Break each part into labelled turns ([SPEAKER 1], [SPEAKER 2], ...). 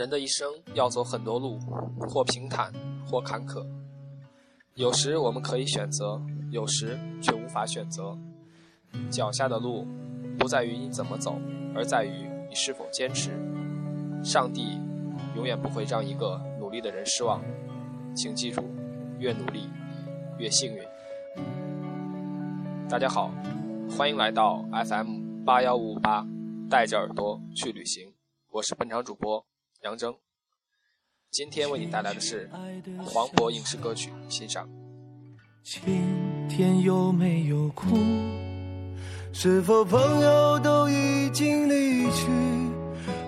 [SPEAKER 1] 人的一生要走很多路，或平坦，或坎坷。有时我们可以选择，有时却无法选择。脚下的路，不在于你怎么走，而在于你是否坚持。上帝永远不会让一个努力的人失望。请记住，越努力，越幸运。大家好，欢迎来到 FM 八幺五五八，带着耳朵去旅行。我是本场主播杨铮。今天为你带来的是黄渤影视歌曲欣赏。
[SPEAKER 2] 今天有没有哭？是否朋友都已经离去，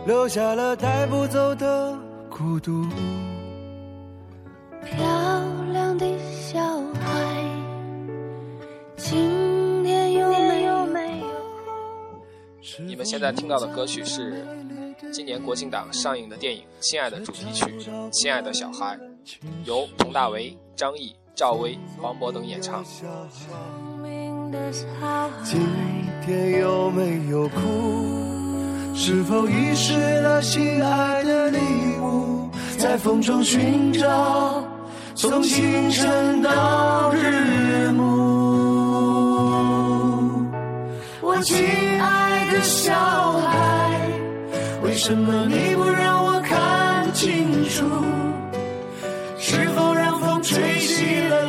[SPEAKER 2] 留下了带不走的孤独？
[SPEAKER 3] 漂亮的小孩，今天有没有哭？
[SPEAKER 1] 你们现在听到的歌曲是今年国庆档上映的电影《亲爱的》主题曲《亲爱的小孩》，由佟大为、张译、赵薇、黄渤等演唱。
[SPEAKER 2] 今天有没有哭？是否遗失了心爱的礼物？在风中寻找，从清晨到日暮。我亲爱的小孩，为什么你不让我看清楚？是否让风吹熄了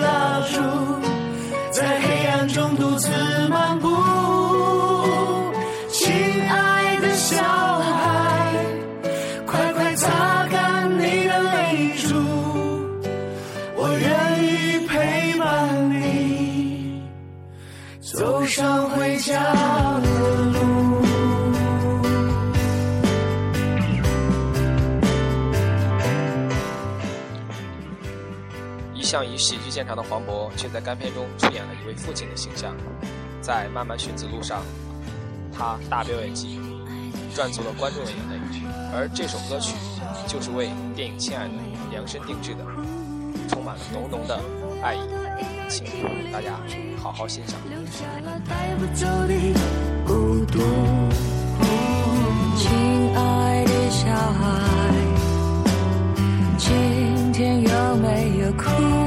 [SPEAKER 2] 现场的
[SPEAKER 1] 黄渤，却在该片中出演了一位父亲的形象。在《漫漫寻子路上》，他大表演技，赚足了观众的眼泪。而这首歌曲，就是为电影《亲爱的》量身定制的，充满了浓浓的爱意，请大家好好欣赏。
[SPEAKER 3] 留下了带不走的孤独。亲爱的小孩，今天有没有哭？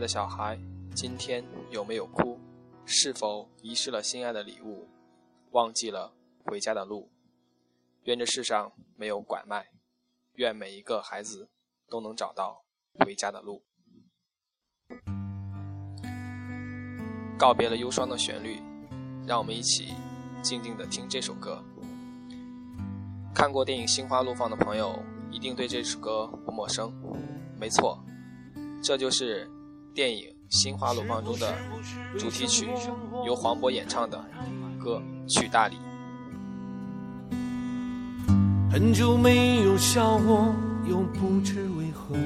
[SPEAKER 3] 的小孩，
[SPEAKER 1] 今天有没有哭？是否遗失了心爱的礼物？忘记了回家的路？愿这世上没有拐卖，愿每一个孩子都能找到回家的路。告别了忧伤的旋律，让我们一起静静的听这首歌。看过电影《心花怒放》的朋友，一定对这首歌不陌生。没错，这就是电影《心花怒放》中的主题曲，由黄渤演唱的歌《去大理》。
[SPEAKER 2] 很久没有笑过，又不知为何。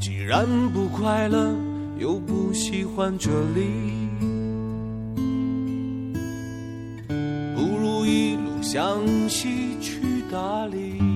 [SPEAKER 2] 既然不快乐，又不喜欢这里，不如一路向西去大理。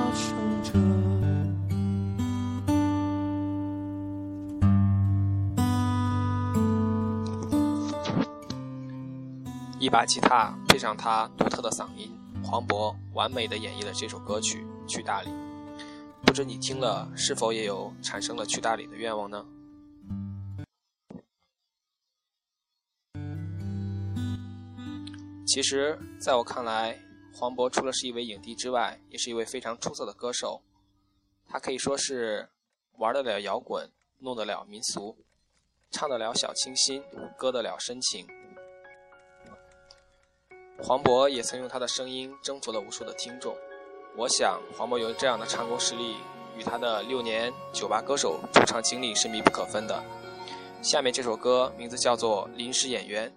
[SPEAKER 1] 把吉他配上他独特的嗓音，黄渤完美的演绎了这首歌曲《去大理》。不知你听了是否也有产生了去大理的愿望呢？其实，在我看来，黄渤除了是一位影帝之外，也是一位非常出色的歌手。他可以说是玩得了摇滚，弄得了民俗，唱得了小清新，歌得了深情。黄渤也曾用他的声音征服了无数的听众，我想黄渤有这样的唱功实力，与他的六年酒吧歌手驻唱经历是密不可分的。下面这首歌名字叫做《临时演员》，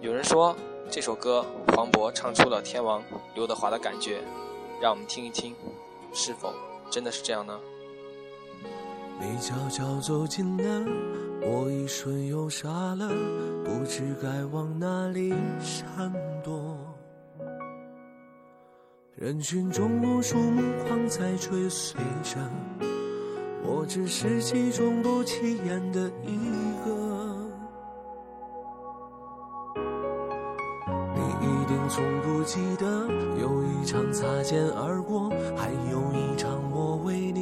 [SPEAKER 1] 有人说这首歌黄渤唱出了天王刘德华的感觉，让我们听一听，是否真的是这样呢？
[SPEAKER 2] 你悄悄走近了，我一瞬又傻了，不知该往哪里闪躲。人群中无数目光在追随着，我只是其中不起眼的一个。你一定从不记得，有一场擦肩而过，还有一场我为你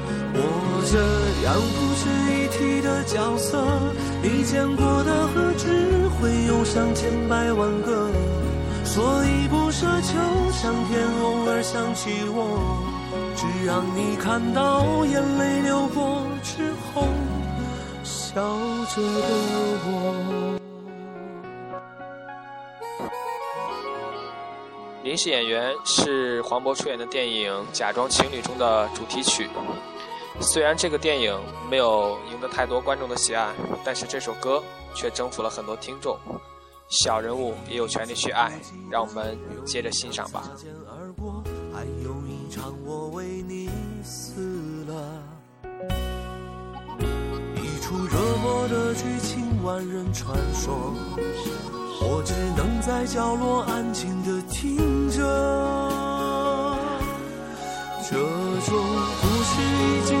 [SPEAKER 2] 这样不值一提的角色，你见过的何止会有上千百万个，所以不奢求上天偶尔想起我，只让你看到眼泪流过之后，笑着的我。
[SPEAKER 1] 临时演员是黄渤出演的电影《假装情侣》中的主题曲。虽然这个电影没有赢得太多观众的喜爱，但是这首歌却征服了很多听众。小人物也有权利去爱，让我们接着欣赏吧。
[SPEAKER 2] 还有一场我为你死了，一出热播的剧情，万人传说，我只能在角落安静的听着。这种故事已经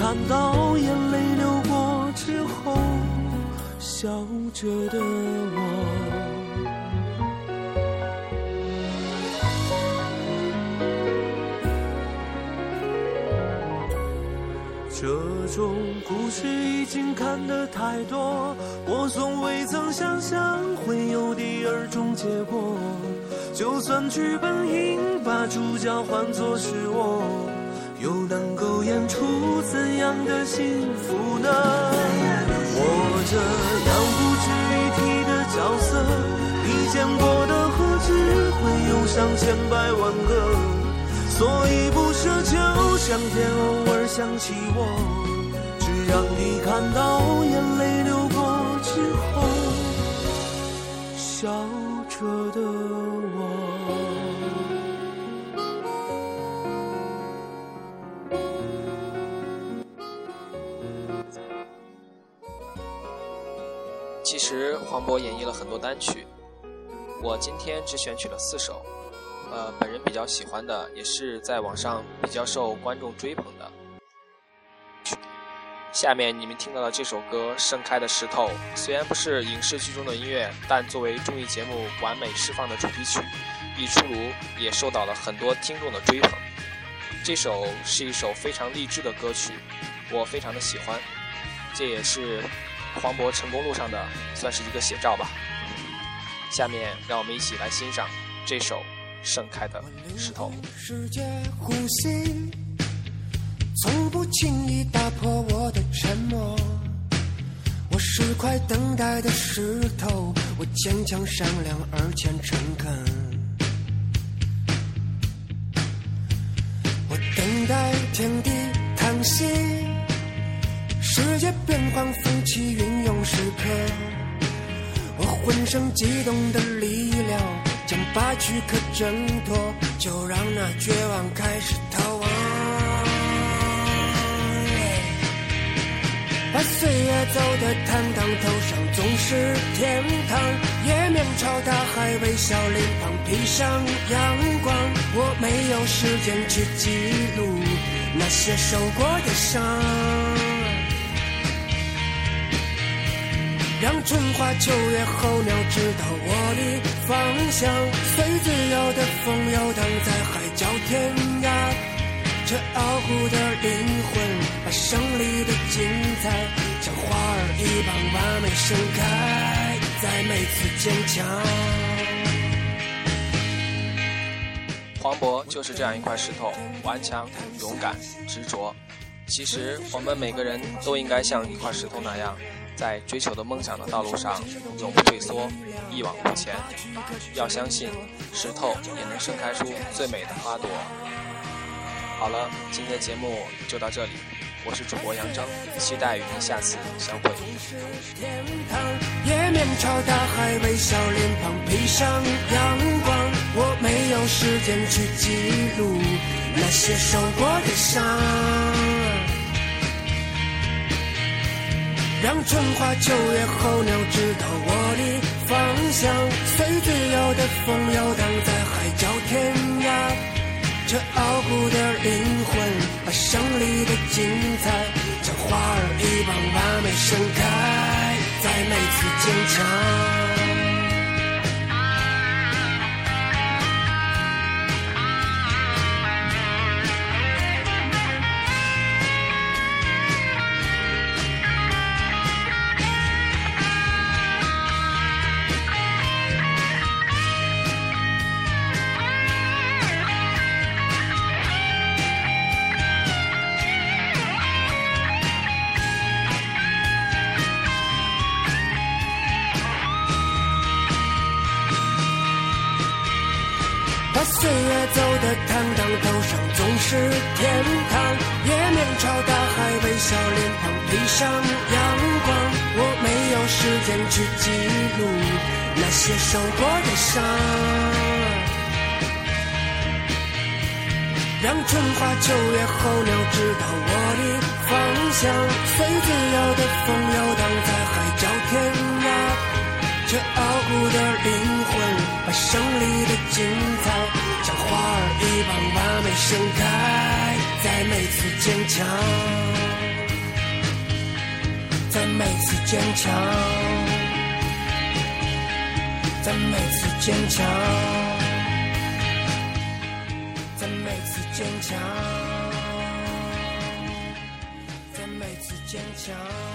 [SPEAKER 2] 看到眼泪流过之后，笑着的我。这种故事已经看得太多，我从未曾想象会有第二种结果。就算剧本应把主角换作是我，又能怎样的幸福呢？我这样不值一提的角色，你见过的何止会有上千百万个？所以不奢求上天偶尔想起我，只让你看到眼泪流过之后，笑着的我。
[SPEAKER 1] 其实黄渤演绎了很多单曲，我今天只选取了四首。呃，本人比较喜欢的，也是在网上比较受观众追捧的。下面你们听到的这首歌《盛开的石头》，虽然不是影视剧中的音乐，但作为综艺节目完美释放的主题曲，一出炉也受到了很多听众的追捧。这首是一首非常励志的歌曲，我非常的喜欢，这也是黄渤成功路上的算是一个写照吧。下面让我们一起来欣赏这首。盛开的石头。
[SPEAKER 4] 世界呼吸，从不轻易打破我的沉默。我是块等待的石头，我坚强善良而且诚恳。我等待天地叹息，世界变幻风起云涌时刻。我浑身激动的力量。将把躯壳挣脱，就让那绝望开始逃亡。把岁月走得坦荡，头上总是天堂。也面朝大海，微笑脸庞披上阳光。我没有时间去记录那些受过的伤。让春花秋月候鸟知道我的方向，随自由的风游荡在海角天涯。这傲骨的灵魂，把胜利的精彩像花儿一般完美盛开，在每次坚强。
[SPEAKER 1] 黄渤就是这样一块石头，顽强、勇敢、执着。其实我们每个人都应该像一块石头那样。在追求的梦想的道路上，永不退缩，一往无前。要相信，石头也能盛开出最美的花朵。好了，今天的节目就到这里，我是主播杨铮，期待与您下次相会。
[SPEAKER 4] 叶面朝大海，微笑脸庞披上阳光。我没有时间去记录那些受过的伤。让春花秋月候鸟知道我的方向，随自由的风游荡在海角天涯。这傲骨的灵魂，把胜利的精彩像花儿一般完美盛开，在每次坚强。岁月走得坦荡，头上总是天堂。也面朝大海，微笑脸庞披上阳光。我没有时间去记录那些受过的伤。让春花秋月候鸟知道我的方向，随自由的风游荡在海角天涯。这傲骨的灵魂，把胜利的精彩。像花儿一般完美盛开，在每次坚强，在每次坚强，在每次坚强，在每次坚强，在每次。坚强。